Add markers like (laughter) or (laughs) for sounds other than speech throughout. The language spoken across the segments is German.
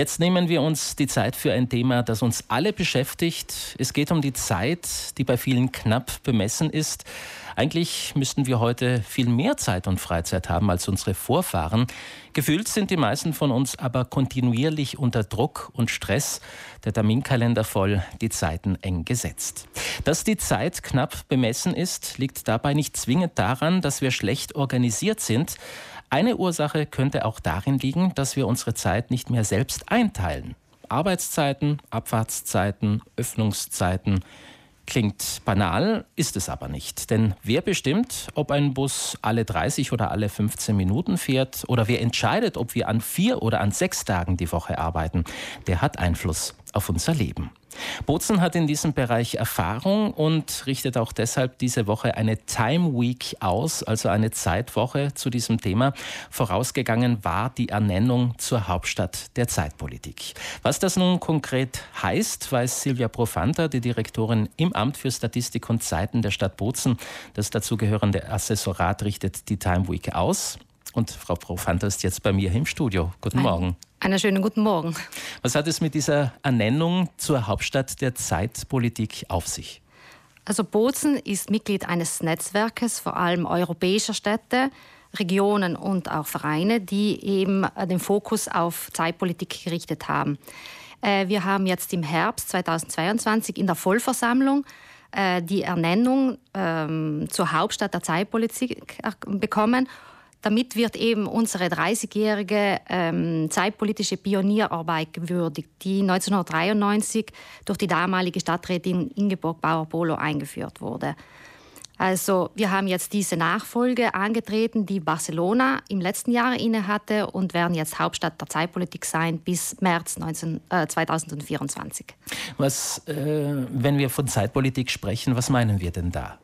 Jetzt nehmen wir uns die Zeit für ein Thema, das uns alle beschäftigt. Es geht um die Zeit, die bei vielen knapp bemessen ist. Eigentlich müssten wir heute viel mehr Zeit und Freizeit haben als unsere Vorfahren. Gefühlt sind die meisten von uns aber kontinuierlich unter Druck und Stress. Der Terminkalender voll, die Zeiten eng gesetzt. Dass die Zeit knapp bemessen ist, liegt dabei nicht zwingend daran, dass wir schlecht organisiert sind. Eine Ursache könnte auch darin liegen, dass wir unsere Zeit nicht mehr selbst einteilen. Arbeitszeiten, Abfahrtszeiten, Öffnungszeiten. Klingt banal, ist es aber nicht. Denn wer bestimmt, ob ein Bus alle 30 oder alle 15 Minuten fährt oder wer entscheidet, ob wir an vier oder an sechs Tagen die Woche arbeiten, der hat Einfluss auf unser Leben. Bozen hat in diesem Bereich Erfahrung und richtet auch deshalb diese Woche eine Time Week aus, also eine Zeitwoche zu diesem Thema. Vorausgegangen war die Ernennung zur Hauptstadt der Zeitpolitik. Was das nun konkret heißt, weiß Silvia Profanta, die Direktorin im Amt für Statistik und Zeiten der Stadt Bozen. Das dazugehörende Assessorat richtet die Time Week aus. Und Frau Profanta ist jetzt bei mir im Studio. Guten Morgen. Einen schönen guten Morgen. Was hat es mit dieser Ernennung zur Hauptstadt der Zeitpolitik auf sich? Also Bozen ist Mitglied eines Netzwerkes, vor allem europäischer Städte, Regionen und auch Vereine, die eben äh, den Fokus auf Zeitpolitik gerichtet haben. Äh, wir haben jetzt im Herbst 2022 in der Vollversammlung äh, die Ernennung ähm, zur Hauptstadt der Zeitpolitik bekommen damit wird eben unsere 30-jährige ähm, zeitpolitische Pionierarbeit gewürdigt, die 1993 durch die damalige Stadträtin Ingeborg Bauer-Polo eingeführt wurde. Also wir haben jetzt diese Nachfolge angetreten, die Barcelona im letzten Jahr innehatte und werden jetzt Hauptstadt der Zeitpolitik sein bis März 19, äh, 2024. Was, äh, wenn wir von Zeitpolitik sprechen, was meinen wir denn da?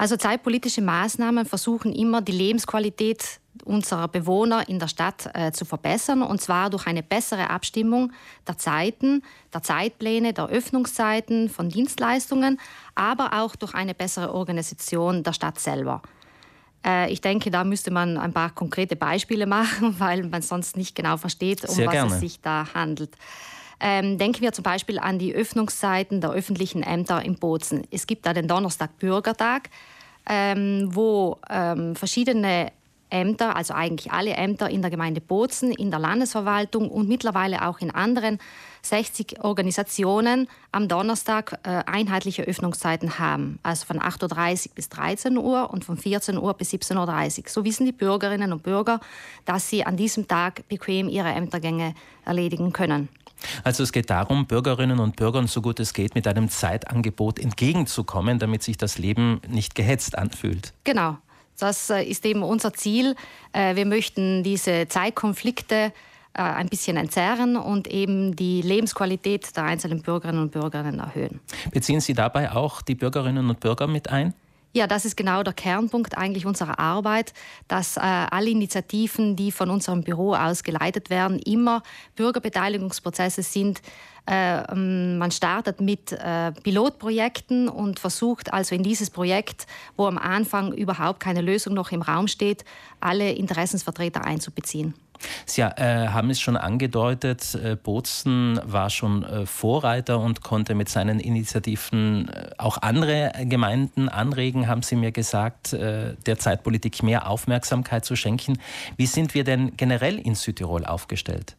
Also zeitpolitische Maßnahmen versuchen immer die Lebensqualität unserer Bewohner in der Stadt äh, zu verbessern, und zwar durch eine bessere Abstimmung der Zeiten, der Zeitpläne, der Öffnungszeiten von Dienstleistungen, aber auch durch eine bessere Organisation der Stadt selber. Äh, ich denke, da müsste man ein paar konkrete Beispiele (laughs) machen, weil man sonst nicht genau versteht, um Sehr was gerne. es sich da handelt. Ähm, denken wir zum Beispiel an die Öffnungszeiten der öffentlichen Ämter in Bozen. Es gibt da den Donnerstag Bürgertag, ähm, wo ähm, verschiedene Ämter, also eigentlich alle Ämter in der Gemeinde Bozen, in der Landesverwaltung und mittlerweile auch in anderen 60 Organisationen am Donnerstag äh, einheitliche Öffnungszeiten haben. Also von 8.30 Uhr bis 13 Uhr und von 14 Uhr bis 17.30 Uhr. So wissen die Bürgerinnen und Bürger, dass sie an diesem Tag bequem ihre Ämtergänge erledigen können. Also es geht darum, Bürgerinnen und Bürgern so gut es geht mit einem Zeitangebot entgegenzukommen, damit sich das Leben nicht gehetzt anfühlt. Genau. Das äh, ist eben unser Ziel. Äh, wir möchten diese Zeitkonflikte äh, ein bisschen entzerren und eben die Lebensqualität der einzelnen Bürgerinnen und Bürger erhöhen. Beziehen Sie dabei auch die Bürgerinnen und Bürger mit ein? Ja, das ist genau der Kernpunkt eigentlich unserer Arbeit, dass äh, alle Initiativen, die von unserem Büro aus geleitet werden, immer Bürgerbeteiligungsprozesse sind. Äh, ähm, man startet mit äh, Pilotprojekten und versucht also in dieses Projekt, wo am Anfang überhaupt keine Lösung noch im Raum steht, alle Interessensvertreter einzubeziehen. Sie äh, haben es schon angedeutet, äh, Bozen war schon äh, Vorreiter und konnte mit seinen Initiativen äh, auch andere Gemeinden anregen, haben Sie mir gesagt, äh, der Zeitpolitik mehr Aufmerksamkeit zu schenken. Wie sind wir denn generell in Südtirol aufgestellt?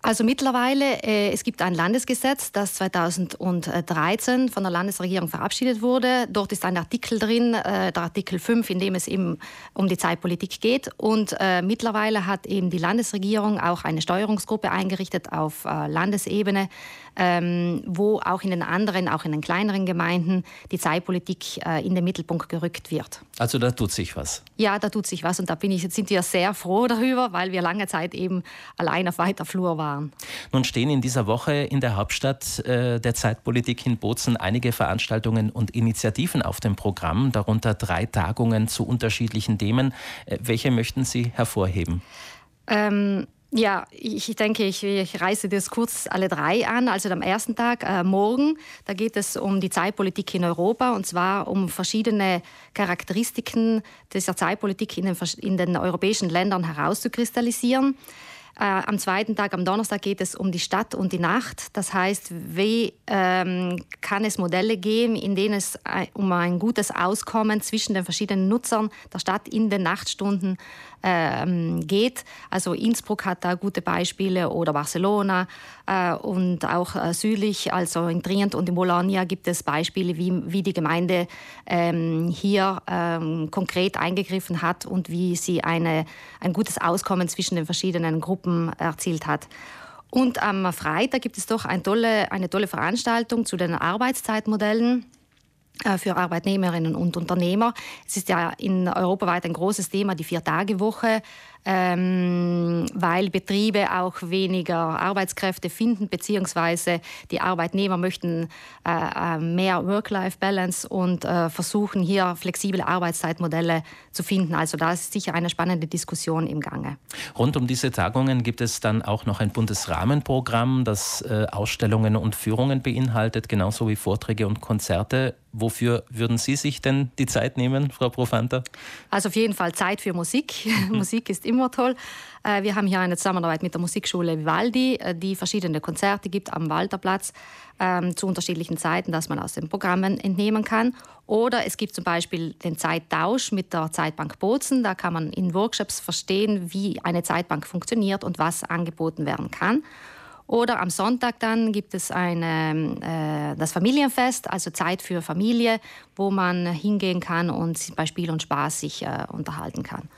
Also mittlerweile, äh, es gibt ein Landesgesetz, das 2013 von der Landesregierung verabschiedet wurde. Dort ist ein Artikel drin, äh, der Artikel 5, in dem es eben um die Zeitpolitik geht. Und äh, mittlerweile hat eben die Landesregierung auch eine Steuerungsgruppe eingerichtet auf äh, Landesebene, ähm, wo auch in den anderen, auch in den kleineren Gemeinden, die Zeitpolitik äh, in den Mittelpunkt gerückt wird. Also da tut sich was. Ja, da tut sich was und da bin ich, sind wir sehr froh darüber, weil wir lange Zeit eben allein auf weiter Flur waren. Nun stehen in dieser Woche in der Hauptstadt äh, der Zeitpolitik in Bozen einige Veranstaltungen und Initiativen auf dem Programm, darunter drei Tagungen zu unterschiedlichen Themen. Äh, welche möchten Sie hervorheben? Ähm, ja, ich denke, ich, ich reiße das kurz alle drei an. Also am ersten Tag, äh, morgen, da geht es um die Zeitpolitik in Europa und zwar um verschiedene Charakteristiken dieser Zeitpolitik in den, in den europäischen Ländern herauszukristallisieren. Äh, am zweiten Tag, am Donnerstag, geht es um die Stadt und die Nacht. Das heißt, wie ähm, kann es Modelle geben, in denen es äh, um ein gutes Auskommen zwischen den verschiedenen Nutzern der Stadt in den Nachtstunden ähm, geht. Also Innsbruck hat da gute Beispiele oder Barcelona äh, und auch äh, südlich, also in Trient und in Bologna gibt es Beispiele, wie, wie die Gemeinde ähm, hier ähm, konkret eingegriffen hat und wie sie eine, ein gutes Auskommen zwischen den verschiedenen Gruppen erzielt hat. Und am Freitag gibt es doch eine tolle, eine tolle Veranstaltung zu den Arbeitszeitmodellen äh, für Arbeitnehmerinnen und Unternehmer. Es ist ja in europaweit ein großes Thema, die Vier-Tage-Woche ähm, weil Betriebe auch weniger Arbeitskräfte finden, beziehungsweise die Arbeitnehmer möchten äh, äh, mehr Work-Life-Balance und äh, versuchen hier flexible Arbeitszeitmodelle zu finden. Also da ist sicher eine spannende Diskussion im Gange. Rund um diese Tagungen gibt es dann auch noch ein Bundesrahmenprogramm, das äh, Ausstellungen und Führungen beinhaltet, genauso wie Vorträge und Konzerte. Wofür würden Sie sich denn die Zeit nehmen, Frau Profanta? Also auf jeden Fall Zeit für Musik. (laughs) Musik ist immer toll. Äh, wir haben hier eine Zusammenarbeit mit der Musikschule Vivaldi, äh, die verschiedene Konzerte gibt am Walterplatz ähm, zu unterschiedlichen Zeiten, dass man aus den Programmen entnehmen kann. Oder es gibt zum Beispiel den Zeittausch mit der Zeitbank Bozen. Da kann man in Workshops verstehen, wie eine Zeitbank funktioniert und was angeboten werden kann. Oder am Sonntag dann gibt es eine, äh, das Familienfest, also Zeit für Familie, wo man hingehen kann und bei Spiel und Spaß sich äh, unterhalten kann.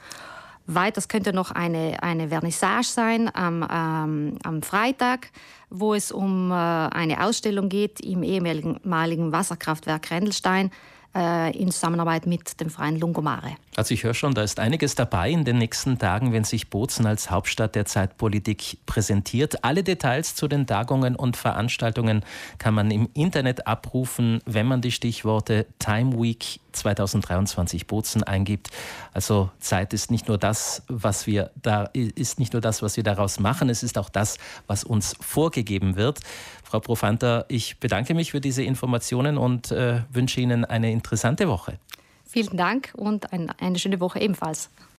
Weiters könnte noch eine, eine Vernissage sein am, ähm, am Freitag, wo es um äh, eine Ausstellung geht im ehemaligen Wasserkraftwerk Rendelstein äh, in Zusammenarbeit mit dem Verein Lungomare. Also ich höre schon, da ist einiges dabei in den nächsten Tagen, wenn sich Bozen als Hauptstadt der Zeitpolitik präsentiert. Alle Details zu den Tagungen und Veranstaltungen kann man im Internet abrufen, wenn man die Stichworte Time Week 2023 Bozen eingibt. Also Zeit ist nicht nur das, was wir da ist nicht nur das, was wir daraus machen, es ist auch das, was uns vorgegeben wird. Frau Profanta, ich bedanke mich für diese Informationen und äh, wünsche Ihnen eine interessante Woche. Vielen Dank und ein, eine schöne Woche ebenfalls.